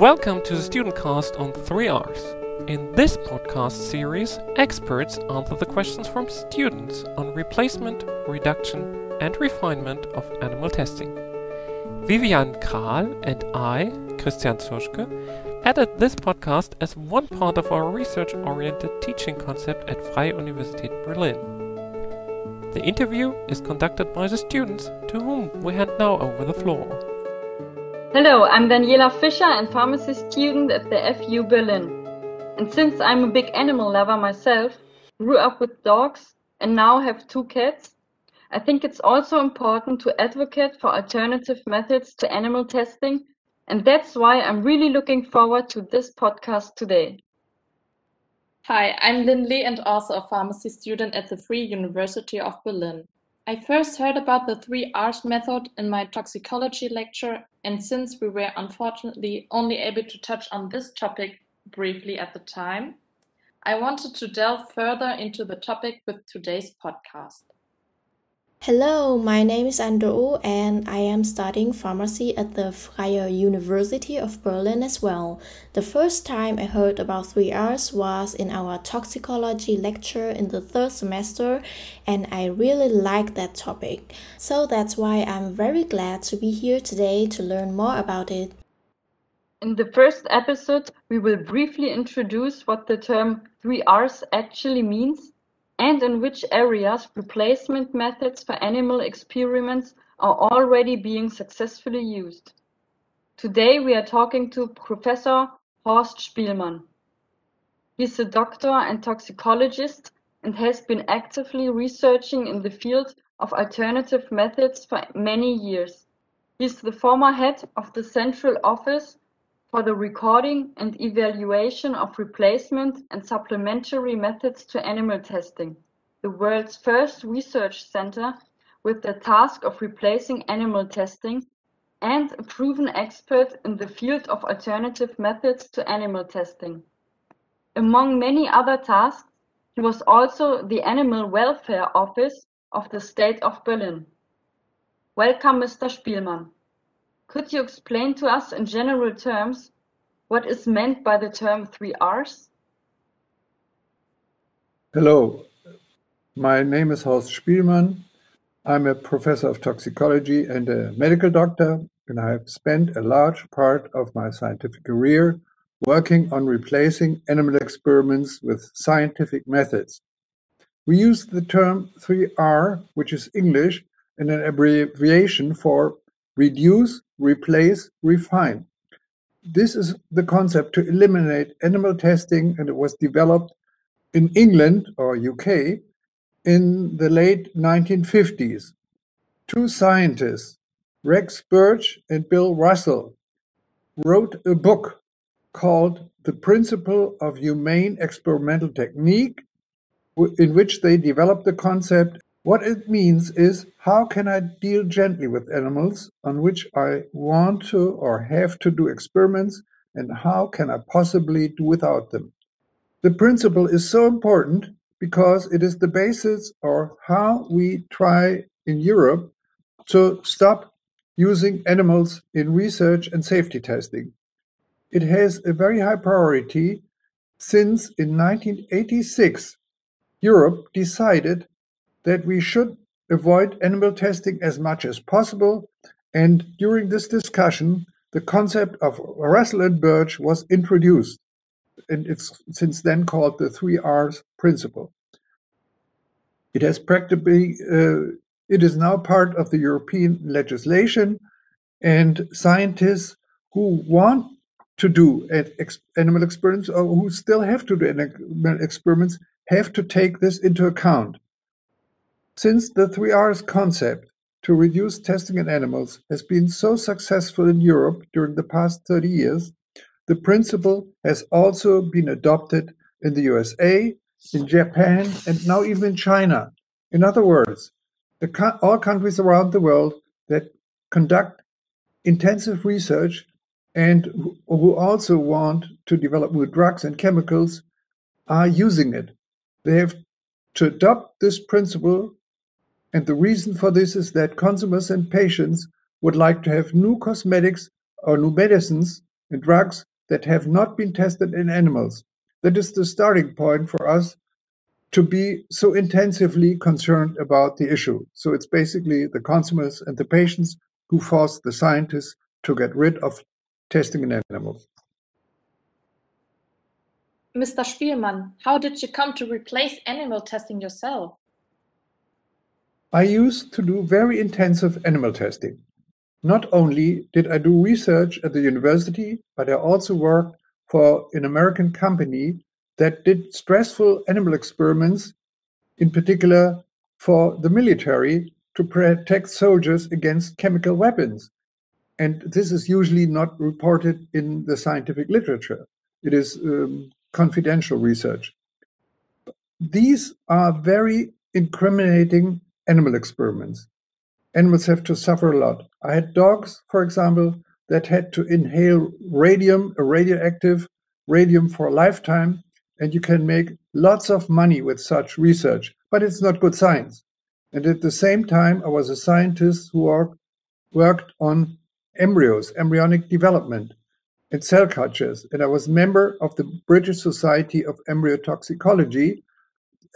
Welcome to the Student Cast on 3Rs. In this podcast series, experts answer the questions from students on replacement, reduction, and refinement of animal testing. Vivian Kral and I, Christian Zoschke, added this podcast as one part of our research oriented teaching concept at Freie Universität Berlin. The interview is conducted by the students to whom we hand now over the floor. Hello, I'm Daniela Fischer and pharmacy student at the FU Berlin. And since I'm a big animal lover myself, grew up with dogs, and now have two cats, I think it's also important to advocate for alternative methods to animal testing, and that's why I'm really looking forward to this podcast today. Hi, I'm Lin Lee and also a pharmacy student at the Free University of Berlin. I first heard about the three R's method in my toxicology lecture, and since we were unfortunately only able to touch on this topic briefly at the time, I wanted to delve further into the topic with today's podcast. Hello, my name is Andrew and I am studying pharmacy at the Freie University of Berlin as well. The first time I heard about 3Rs was in our toxicology lecture in the third semester and I really like that topic. So that's why I'm very glad to be here today to learn more about it. In the first episode, we will briefly introduce what the term 3Rs actually means and in which areas replacement methods for animal experiments are already being successfully used. Today we are talking to Professor Horst Spielmann. He's a doctor and toxicologist and has been actively researching in the field of alternative methods for many years. He's the former head of the Central Office for the recording and evaluation of replacement and supplementary methods to animal testing, the world's first research center with the task of replacing animal testing, and a proven expert in the field of alternative methods to animal testing. Among many other tasks, he was also the Animal Welfare Office of the State of Berlin. Welcome, Mr. Spielmann. Could you explain to us in general terms what is meant by the term 3Rs? Hello, my name is Horst Spielmann. I'm a professor of toxicology and a medical doctor, and I have spent a large part of my scientific career working on replacing animal experiments with scientific methods. We use the term 3R, which is English, and an abbreviation for reduce, replace, refine. This is the concept to eliminate animal testing, and it was developed in England or UK in the late 1950s. Two scientists, Rex Burch and Bill Russell, wrote a book called The Principle of Humane Experimental Technique, in which they developed the concept what it means is how can I deal gently with animals on which I want to or have to do experiments and how can I possibly do without them? The principle is so important because it is the basis or how we try in Europe to stop using animals in research and safety testing. It has a very high priority since in 1986 Europe decided that we should avoid animal testing as much as possible. And during this discussion, the concept of Russell and Burch was introduced. And it's since then called the three R's principle. It has practically, uh, it is now part of the European legislation, and scientists who want to do animal experiments or who still have to do animal experiments have to take this into account. Since the three R's concept to reduce testing in animals has been so successful in Europe during the past 30 years, the principle has also been adopted in the USA, in Japan, and now even in China. In other words, the, all countries around the world that conduct intensive research and who, who also want to develop new drugs and chemicals are using it. They have to adopt this principle and the reason for this is that consumers and patients would like to have new cosmetics or new medicines and drugs that have not been tested in animals. That is the starting point for us to be so intensively concerned about the issue. So it's basically the consumers and the patients who force the scientists to get rid of testing in animals. Mr. Spielmann, how did you come to replace animal testing yourself? I used to do very intensive animal testing. Not only did I do research at the university, but I also worked for an American company that did stressful animal experiments, in particular for the military to protect soldiers against chemical weapons. And this is usually not reported in the scientific literature. It is um, confidential research. These are very incriminating animal experiments. Animals have to suffer a lot. I had dogs, for example, that had to inhale radium, a radioactive radium for a lifetime, and you can make lots of money with such research, but it's not good science. And at the same time, I was a scientist who worked on embryos, embryonic development, and cell cultures, and I was member of the British Society of Embryotoxicology.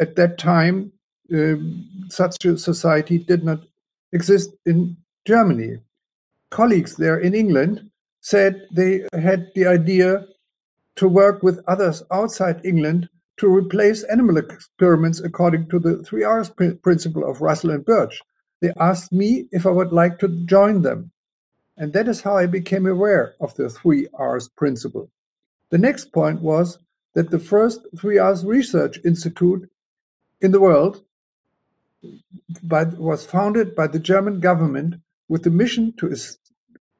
At that time, Um, such a society did not exist in Germany. Colleagues there in England said they had the idea to work with others outside England to replace animal experiments according to the three R's principle of Russell and Burch. They asked me if I would like to join them. And that is how I became aware of the three R's principle. The next point was that the first three R's research institute in the world by, was founded by the German government with the mission to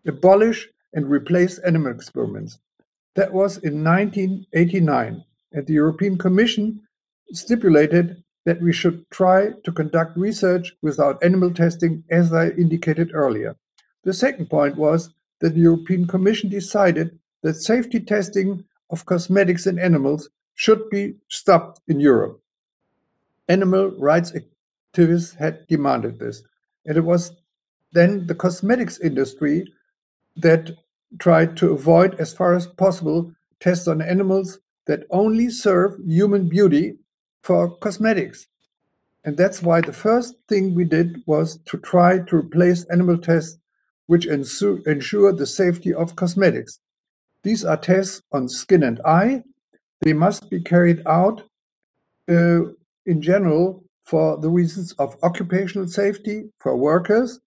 abolish and replace animal experiments. That was in 1989, and the European Commission stipulated that we should try to conduct research without animal testing, as I indicated earlier. The second point was that the European Commission decided that safety testing of cosmetics in animals should be stopped in Europe. Animal rights activists had demanded this. And it was then the cosmetics industry that tried to avoid, as far as possible, tests on animals that only serve human beauty for cosmetics. And that's why the first thing we did was to try to replace animal tests which ensure the safety of cosmetics. These are tests on skin and eye. They must be carried out uh, in general for the reasons of occupational safety for workers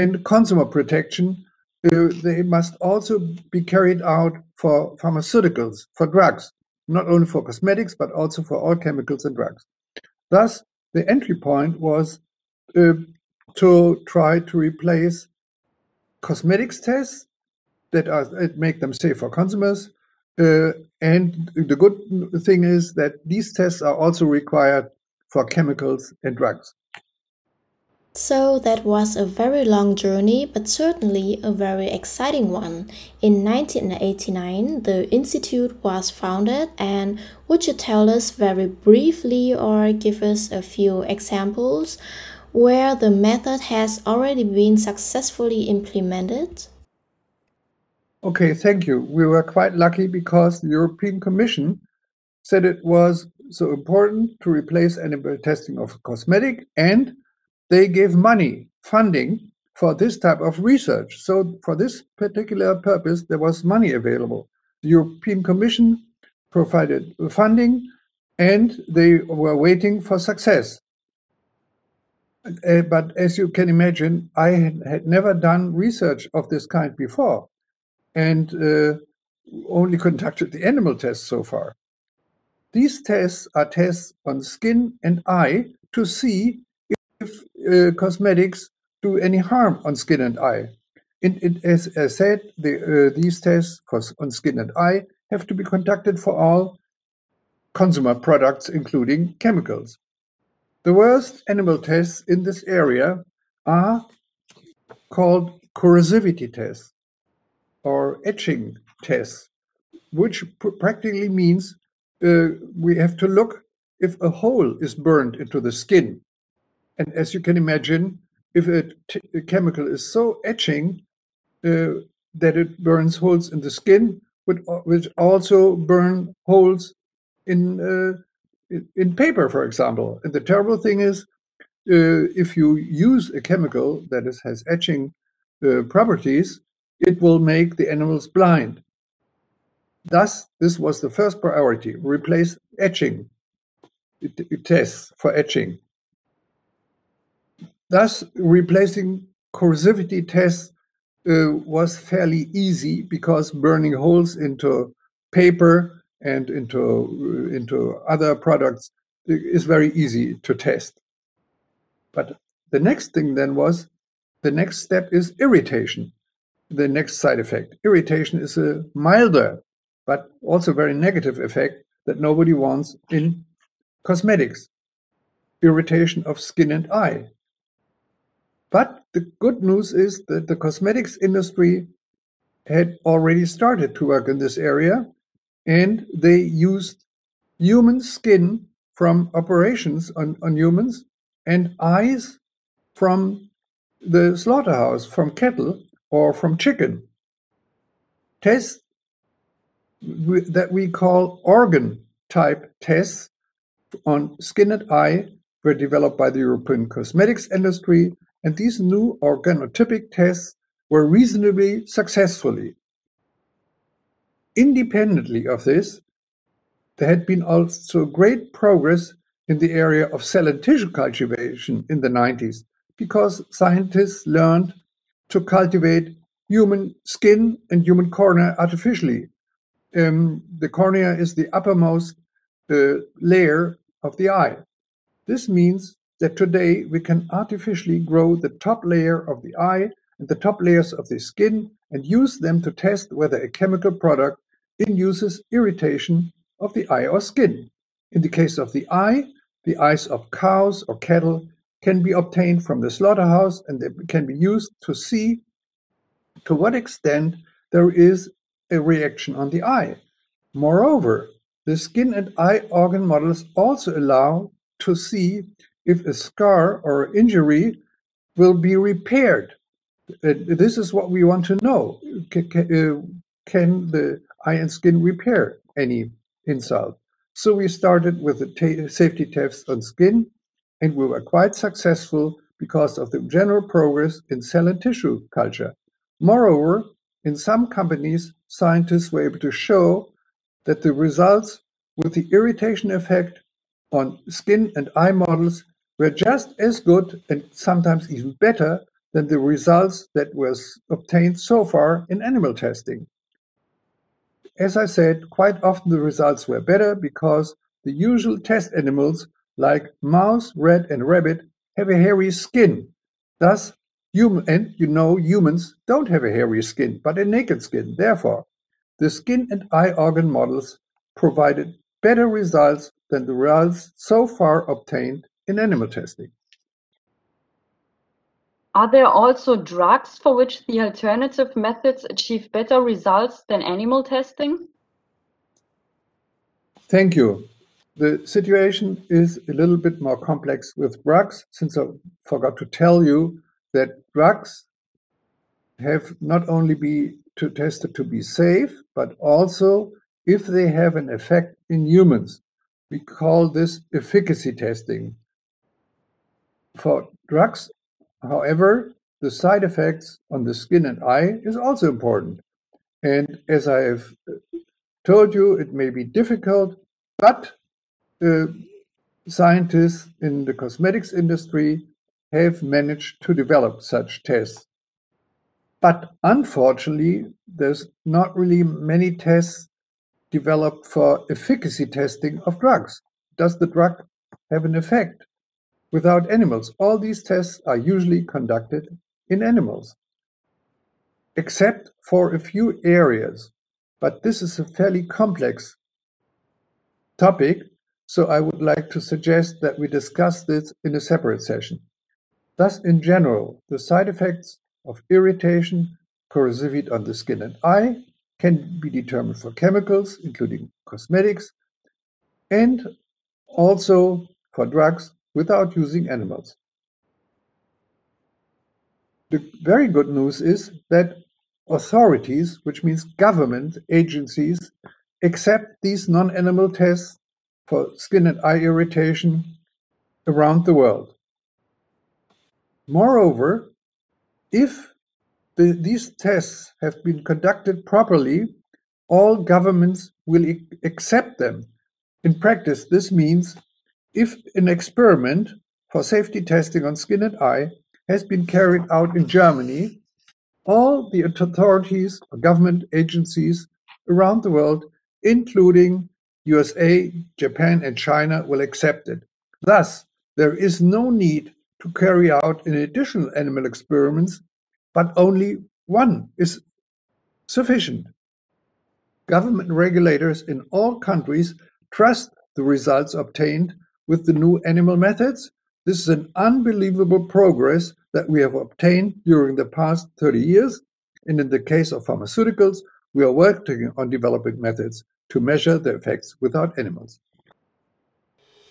and consumer protection. Uh, they must also be carried out for pharmaceuticals, for drugs, not only for cosmetics, but also for all chemicals and drugs. Thus, the entry point was uh, to try to replace cosmetics tests that are make them safe for consumers. Uh, and the good thing is that these tests are also required for chemicals and drugs. So that was a very long journey, but certainly a very exciting one. In 1989, the institute was founded, and would you tell us very briefly or give us a few examples where the method has already been successfully implemented? Okay, thank you. We were quite lucky because the European Commission said it was so important to replace animal testing of cosmetic and they gave money, funding for this type of research. So for this particular purpose, there was money available. The European Commission provided funding and they were waiting for success. Uh, but as you can imagine, I had, never done research of this kind before and uh, only conducted the animal tests so far. These tests are tests on skin and eye to see if uh, cosmetics do any harm on skin and eye. And it, as I said, the, uh, these tests on skin and eye have to be conducted for all consumer products, including chemicals. The worst animal tests in this area are called corrosivity tests or etching tests, which practically means we have to look if a hole is burned into the skin. And as you can imagine, if a, chemical is so etching uh, that it burns holes in the skin, which also burn holes in uh, in paper, for example. And the terrible thing is, uh, if you use a chemical that is, has etching uh, properties, it will make the animals blind. Thus, this was the first priority: replace etching tests for etching. Thus, replacing corrosivity tests uh, was fairly easy because burning holes into paper and into uh, into other products is very easy to test. But the next thing then was the next step is irritation. The next side effect. Irritation is a milder but also very negative effect that nobody wants in cosmetics. Irritation of skin and eye. But the good news is that the cosmetics industry had already started to work in this area and they used human skin from operations on, on humans and eyes from the slaughterhouse, from cattle or from chicken. Tests that we call organ type tests on skin and eye were developed by the European cosmetics industry, and these new organotypic tests were reasonably successfully Independently of this, there had been also great progress in the area of cell and tissue cultivation in the 90s because scientists learned to cultivate human skin and human cornea artificially. Um, the cornea is the uppermost uh, layer of the eye. This means that today we can artificially grow the top layer of the eye and the top layers of the skin and use them to test whether a chemical product induces irritation of the eye or skin. In the case of the eye, the eyes of cows or cattle can be obtained from the slaughterhouse and they can be used to see to what extent there is a reaction on the eye. Moreover, the skin and eye organ models also allow to see if a scar or injury will be repaired. Uh, this is what we want to know. Can, uh, can the eye and skin repair any insult. So we started with the safety tests on skin, and we were quite successful because of the general progress in cell and tissue culture. Moreover, in some companies, scientists were able to show that the results with the irritation effect on skin and eye models were just as good and sometimes even better than the results that was obtained so far in animal testing. As I said, quite often the results were better because the usual test animals like mouse, rat and rabbit have a hairy skin. Thus, and you know humans don't have a hairy skin, but a naked skin. Therefore, the skin and eye organ models provided better results than the results so far obtained in animal testing. Are there also drugs for which the alternative methods achieve better results than animal testing? Thank you. The situation is a little bit more complex with drugs, since I forgot to tell you that drugs have not only be to tested to be safe, but also if they have an effect in humans. We call this efficacy testing. For drugs, However, the side effects on the skin and eye is also important. And as I have told you, it may be difficult, but uh, scientists in the cosmetics industry have managed to develop such tests. But unfortunately, there's not really many tests developed for efficacy testing of drugs. Does the drug have an effect? without animals. All these tests are usually conducted in animals, except for a few areas. But this is a fairly complex topic, so I would like to suggest that we discuss this in a separate session. Thus, in general, the side effects of irritation, corrosivity on the skin and eye can be determined for chemicals, including cosmetics, and also for drugs without using animals. The very good news is that authorities, which means government agencies, accept these non-animal tests for skin and eye irritation around the world. Moreover, if the, these tests have been conducted properly, all governments will accept them. In practice, this means if an experiment for safety testing on skin and eye has been carried out in Germany, all the authorities or government agencies around the world, including USA, Japan, and China, will accept it. Thus, there is no need to carry out an additional animal experiments, but only one is sufficient. Government regulators in all countries trust the results obtained with the new animal methods. This is an unbelievable progress that we have obtained during the past 30 years. And in the case of pharmaceuticals, we are working on developing methods to measure the effects without animals.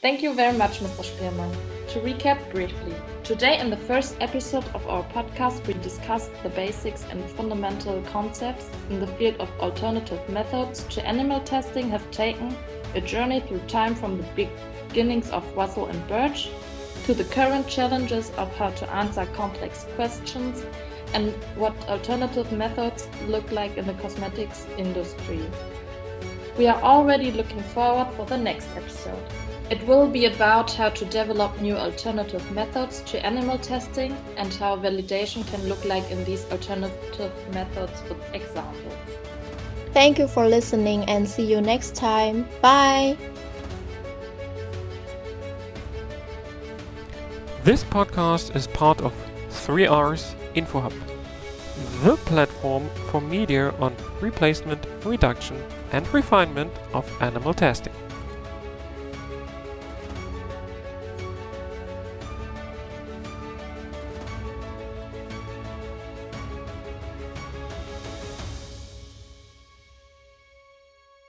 Thank you very much, Mr. Spielmann. To recap briefly, today in the first episode of our podcast, we discussed the basics and fundamental concepts in the field of alternative methods to animal testing have taken a journey through time from the beginnings of Russell and Burch to the current challenges of how to answer complex questions and what alternative methods look like in the cosmetics industry. We are already looking forward for the next episode. It will be about how to develop new alternative methods to animal testing and how validation can look like in these alternative methods with examples. Thank you for listening and see you next time. Bye. This podcast is part of 3R's InfoHub, the platform for media on replacement, reduction, and refinement of animal testing.